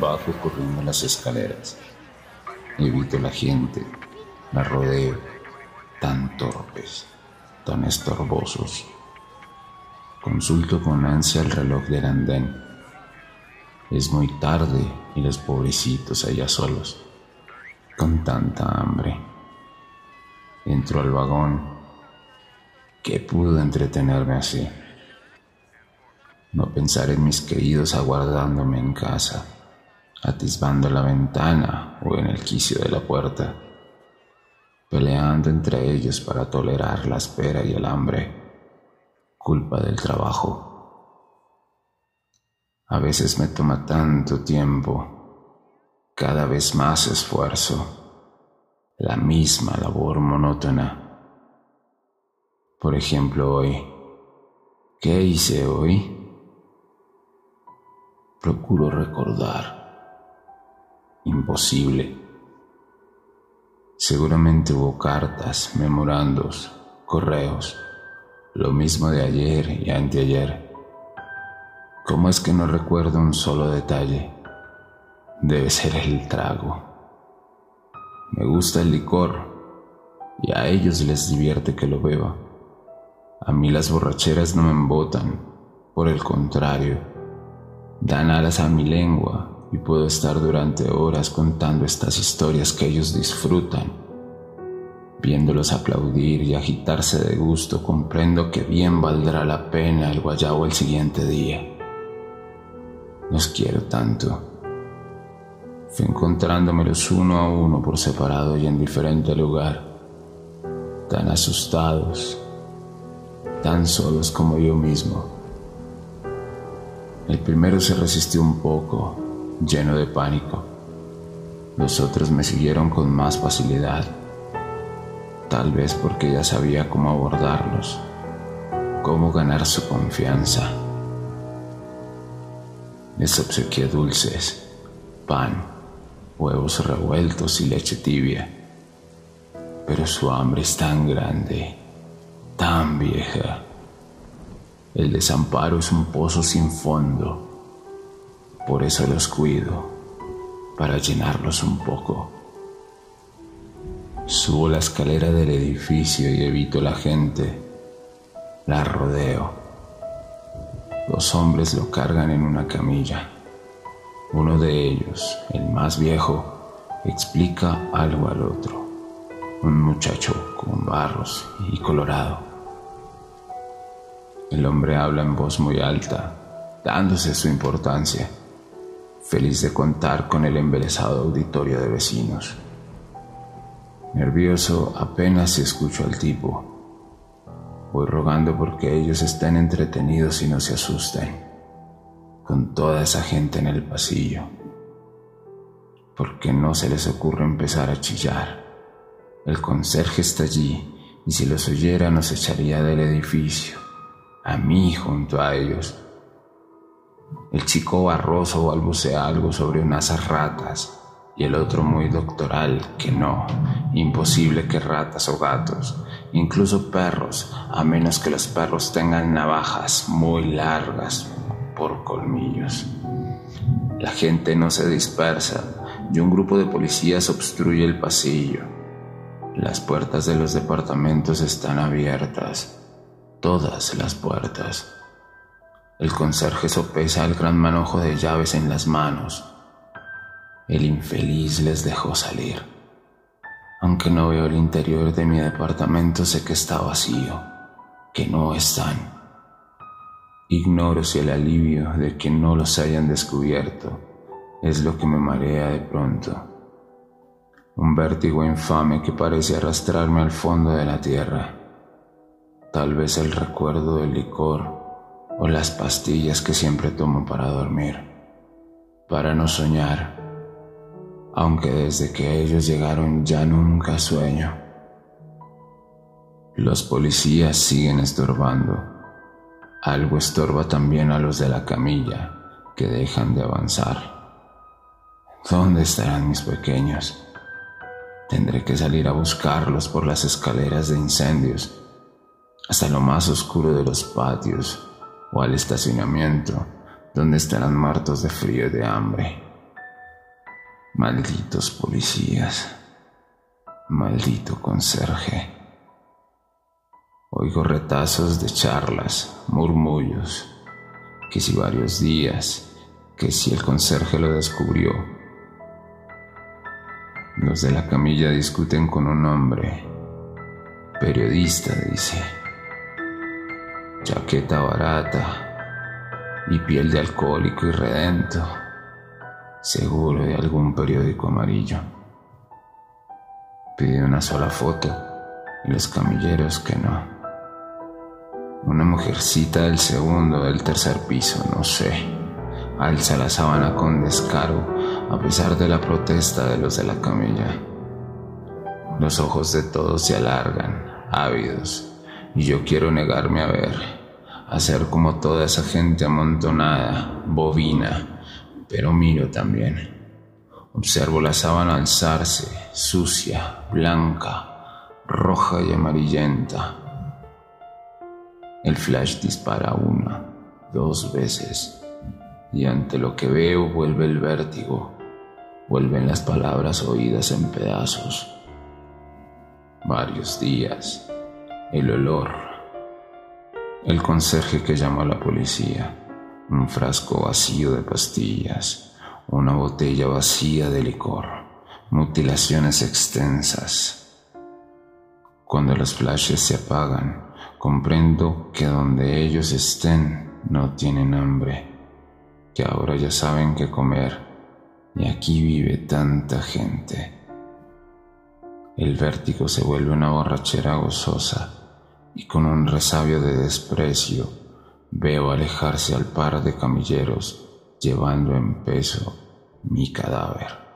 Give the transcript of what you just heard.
Bajo corriendo las escaleras. Evito la gente. La rodeo. Tan torpes. Tan estorbosos. Consulto con ansia el reloj del andén. Es muy tarde y los pobrecitos allá solos, con tanta hambre. Entro al vagón. ¿Qué pudo entretenerme así? No pensar en mis queridos aguardándome en casa, atisbando la ventana o en el quicio de la puerta, peleando entre ellos para tolerar la espera y el hambre, culpa del trabajo. A veces me toma tanto tiempo, cada vez más esfuerzo, la misma labor monótona. Por ejemplo, hoy, ¿qué hice hoy? Procuro recordar. Imposible. Seguramente hubo cartas, memorandos, correos, lo mismo de ayer y anteayer. ¿Cómo es que no recuerdo un solo detalle? Debe ser el trago. Me gusta el licor y a ellos les divierte que lo beba. A mí las borracheras no me embotan, por el contrario, dan alas a mi lengua y puedo estar durante horas contando estas historias que ellos disfrutan. Viéndolos aplaudir y agitarse de gusto, comprendo que bien valdrá la pena el guayabo el siguiente día. Los quiero tanto. Fui encontrándomelos uno a uno por separado y en diferente lugar, tan asustados, tan solos como yo mismo. El primero se resistió un poco, lleno de pánico. Los otros me siguieron con más facilidad, tal vez porque ya sabía cómo abordarlos, cómo ganar su confianza. Les obsequié dulces, pan, huevos revueltos y leche tibia. Pero su hambre es tan grande, tan vieja, el desamparo es un pozo sin fondo. Por eso los cuido, para llenarlos un poco. Subo la escalera del edificio y evito la gente. La rodeo. Dos hombres lo cargan en una camilla. Uno de ellos, el más viejo, explica algo al otro. Un muchacho con barros y colorado. El hombre habla en voz muy alta, dándose su importancia, feliz de contar con el embelesado auditorio de vecinos. Nervioso, apenas escucho al tipo. Voy rogando porque ellos estén entretenidos y no se asusten, con toda esa gente en el pasillo, porque no se les ocurre empezar a chillar. El conserje está allí y si los oyera nos echaría del edificio a mí junto a ellos. El chico barroso balbucea algo sobre unas ratas y el otro muy doctoral que no, imposible que ratas o gatos, incluso perros, a menos que los perros tengan navajas muy largas por colmillos. La gente no se dispersa y un grupo de policías obstruye el pasillo. Las puertas de los departamentos están abiertas todas las puertas. El conserje sopesa el gran manojo de llaves en las manos. El infeliz les dejó salir. Aunque no veo el interior de mi departamento, sé que está vacío, que no están. Ignoro si el alivio de que no los hayan descubierto es lo que me marea de pronto. Un vértigo infame que parece arrastrarme al fondo de la tierra tal vez el recuerdo del licor o las pastillas que siempre tomo para dormir, para no soñar, aunque desde que ellos llegaron ya nunca sueño. Los policías siguen estorbando. Algo estorba también a los de la camilla, que dejan de avanzar. ¿Dónde estarán mis pequeños? Tendré que salir a buscarlos por las escaleras de incendios, hasta lo más oscuro de los patios o al estacionamiento, donde estarán muertos de frío y de hambre. Malditos policías, maldito conserje. Oigo retazos de charlas, murmullos, que si varios días, que si el conserje lo descubrió. Los de la camilla discuten con un hombre, periodista, dice, chaqueta barata y piel de alcohólico y redento, seguro de algún periódico amarillo. Pide una sola foto y los camilleros que no. Una mujercita del segundo del tercer piso, no sé. Alza la sábana con descaro a pesar de la protesta de los de la camilla. Los ojos de todos se alargan, ávidos, y yo quiero negarme a ver, a ser como toda esa gente amontonada, bovina, pero miro también. Observo la sábana alzarse, sucia, blanca, roja y amarillenta el flash dispara una, dos veces, y ante lo que veo vuelve el vértigo, vuelven las palabras oídas en pedazos. Varios días, el olor, el conserje que llamó a la policía, un frasco vacío de pastillas, una botella vacía de licor, mutilaciones extensas. Cuando los flashes se apagan, Comprendo que donde ellos estén no tienen hambre, que ahora ya saben qué comer y aquí vive tanta gente. El vértigo se vuelve una borrachera gozosa y con un resabio de desprecio veo alejarse al par de camilleros llevando en peso mi cadáver.